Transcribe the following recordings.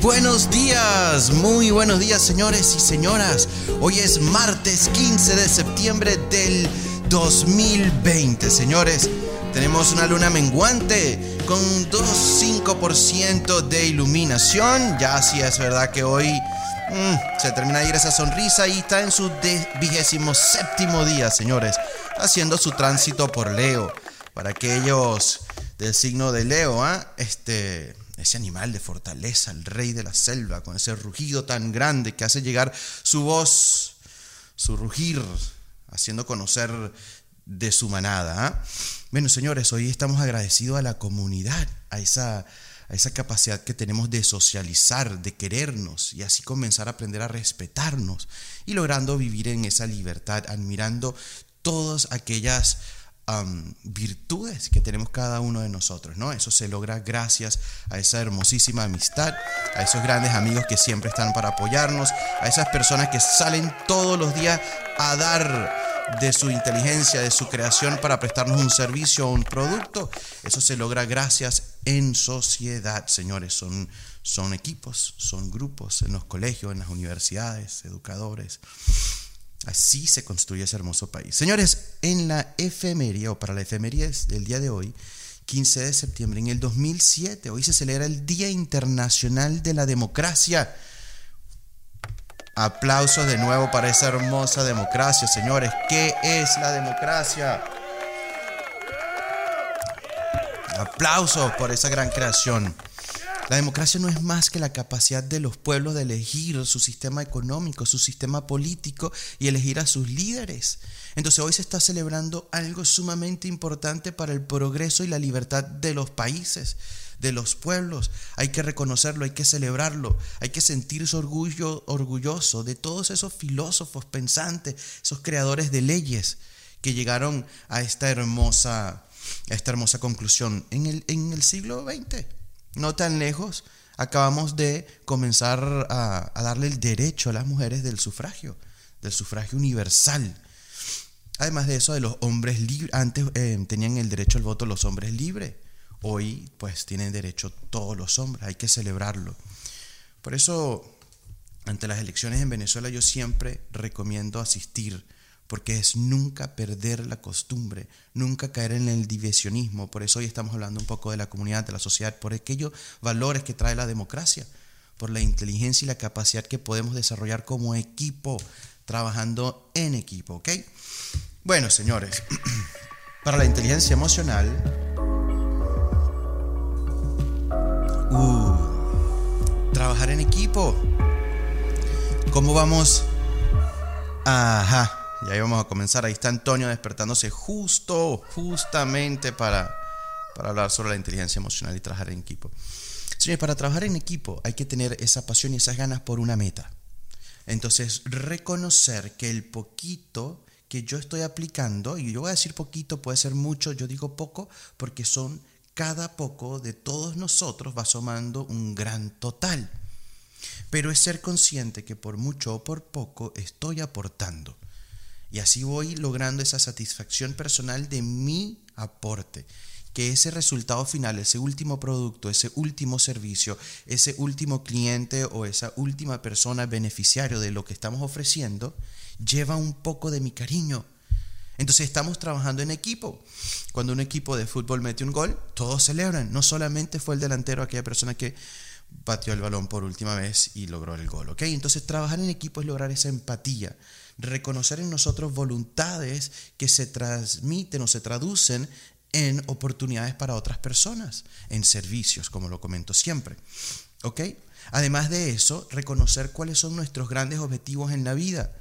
buenos días, muy buenos días señores y señoras. Hoy es martes 15 de septiembre del 2020, señores. Tenemos una luna menguante con 2,5% de iluminación. Ya sí es verdad que hoy mm, se termina de ir esa sonrisa y está en su vigésimo séptimo día, señores. Haciendo su tránsito por Leo. Para aquellos del signo de Leo, ¿ah? este ese animal de fortaleza, el rey de la selva, con ese rugido tan grande que hace llegar su voz, su rugir, haciendo conocer de su manada. ¿ah? Bueno, señores, hoy estamos agradecidos a la comunidad, a esa, a esa capacidad que tenemos de socializar, de querernos y así comenzar a aprender a respetarnos y logrando vivir en esa libertad, admirando todas aquellas virtudes que tenemos cada uno de nosotros, ¿no? Eso se logra gracias a esa hermosísima amistad, a esos grandes amigos que siempre están para apoyarnos, a esas personas que salen todos los días a dar de su inteligencia, de su creación para prestarnos un servicio o un producto. Eso se logra gracias en sociedad, señores. Son, son equipos, son grupos en los colegios, en las universidades, educadores. Así se construye ese hermoso país. Señores, en la efemería o para la efemería del día de hoy, 15 de septiembre, en el 2007, hoy se celebra el Día Internacional de la Democracia. Aplausos de nuevo para esa hermosa democracia, señores. ¿Qué es la democracia? Aplausos por esa gran creación. La democracia no es más que la capacidad de los pueblos de elegir su sistema económico, su sistema político y elegir a sus líderes. Entonces hoy se está celebrando algo sumamente importante para el progreso y la libertad de los países, de los pueblos. Hay que reconocerlo, hay que celebrarlo, hay que sentirse orgullo, orgulloso de todos esos filósofos pensantes, esos creadores de leyes que llegaron a esta hermosa, a esta hermosa conclusión en el, en el siglo XX no tan lejos, acabamos de comenzar a, darle el derecho a las mujeres del sufragio, del sufragio universal. Además de eso, de los hombres libres, antes eh, tenían el derecho al voto los hombres libres, hoy pues tienen derecho todos los hombres, hay que celebrarlo. Por eso, ante las elecciones en Venezuela yo siempre recomiendo asistir porque es nunca perder la costumbre, nunca caer en el divisionismo. Por eso hoy estamos hablando un poco de la comunidad, de la sociedad, por aquellos valores que trae la democracia, por la inteligencia y la capacidad que podemos desarrollar como equipo, trabajando en equipo, ¿ok? Bueno, señores, para la inteligencia emocional, uh, trabajar en equipo. ¿Cómo vamos? Ajá y ahí vamos a comenzar. Ahí está Antonio despertándose justo, justamente para, para hablar sobre la inteligencia emocional y trabajar en equipo. Señores, para trabajar en equipo hay que tener esa pasión y esas ganas por una meta. Entonces, reconocer que el poquito que yo estoy aplicando, y yo voy a decir poquito, puede ser mucho, yo digo poco, porque son cada poco de todos nosotros va sumando un gran total. Pero es ser consciente que por mucho o por poco estoy aportando. Y así voy logrando esa satisfacción personal de mi aporte. Que ese resultado final, ese último producto, ese último servicio, ese último cliente o esa última persona beneficiario de lo que estamos ofreciendo, lleva un poco de mi cariño. Entonces estamos trabajando en equipo. Cuando un equipo de fútbol mete un gol, todos celebran. No solamente fue el delantero aquella persona que batió el balón por última vez y logró el gol. ¿ok? Entonces trabajar en equipo es lograr esa empatía, reconocer en nosotros voluntades que se transmiten o se traducen en oportunidades para otras personas, en servicios, como lo comento siempre. ¿Ok? Además de eso, reconocer cuáles son nuestros grandes objetivos en la vida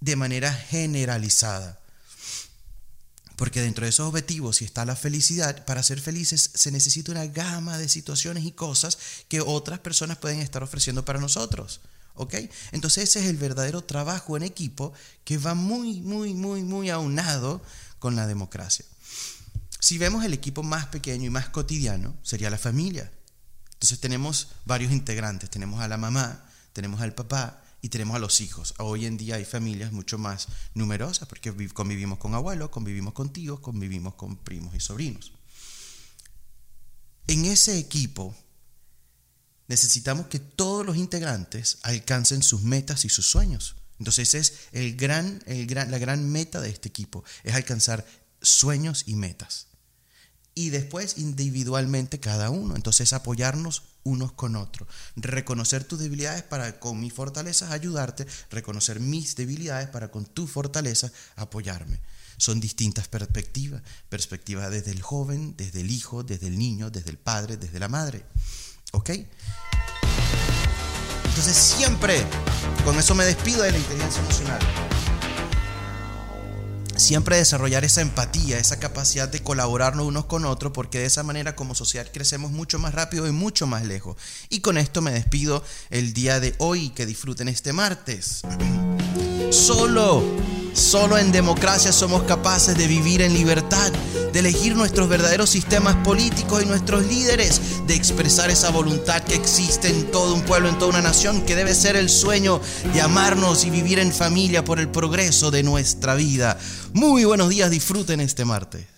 de manera generalizada. Porque dentro de esos objetivos, si está la felicidad, para ser felices se necesita una gama de situaciones y cosas que otras personas pueden estar ofreciendo para nosotros. ¿Ok? Entonces ese es el verdadero trabajo en equipo que va muy, muy, muy, muy aunado con la democracia. Si vemos el equipo más pequeño y más cotidiano, sería la familia. Entonces tenemos varios integrantes. Tenemos a la mamá, tenemos al papá, y tenemos a los hijos. Hoy en día hay familias mucho más numerosas porque convivimos con abuelos, convivimos con tíos, convivimos con primos y sobrinos. En ese equipo necesitamos que todos los integrantes alcancen sus metas y sus sueños. Entonces es el gran, el gran, la gran meta de este equipo, es alcanzar sueños y metas. Y después individualmente cada uno. Entonces apoyarnos unos con otros. Reconocer tus debilidades para con mis fortalezas ayudarte. Reconocer mis debilidades para con tus fortalezas apoyarme. Son distintas perspectivas. Perspectivas desde el joven, desde el hijo, desde el niño, desde el padre, desde la madre. ¿Ok? Entonces siempre, con eso me despido de la inteligencia emocional. Siempre desarrollar esa empatía, esa capacidad de colaborarnos unos con otros, porque de esa manera como sociedad crecemos mucho más rápido y mucho más lejos. Y con esto me despido el día de hoy, que disfruten este martes. Solo Solo en democracia somos capaces de vivir en libertad, de elegir nuestros verdaderos sistemas políticos y nuestros líderes, de expresar esa voluntad que existe en todo un pueblo, en toda una nación, que debe ser el sueño de amarnos y vivir en familia por el progreso de nuestra vida. Muy buenos días, disfruten este martes.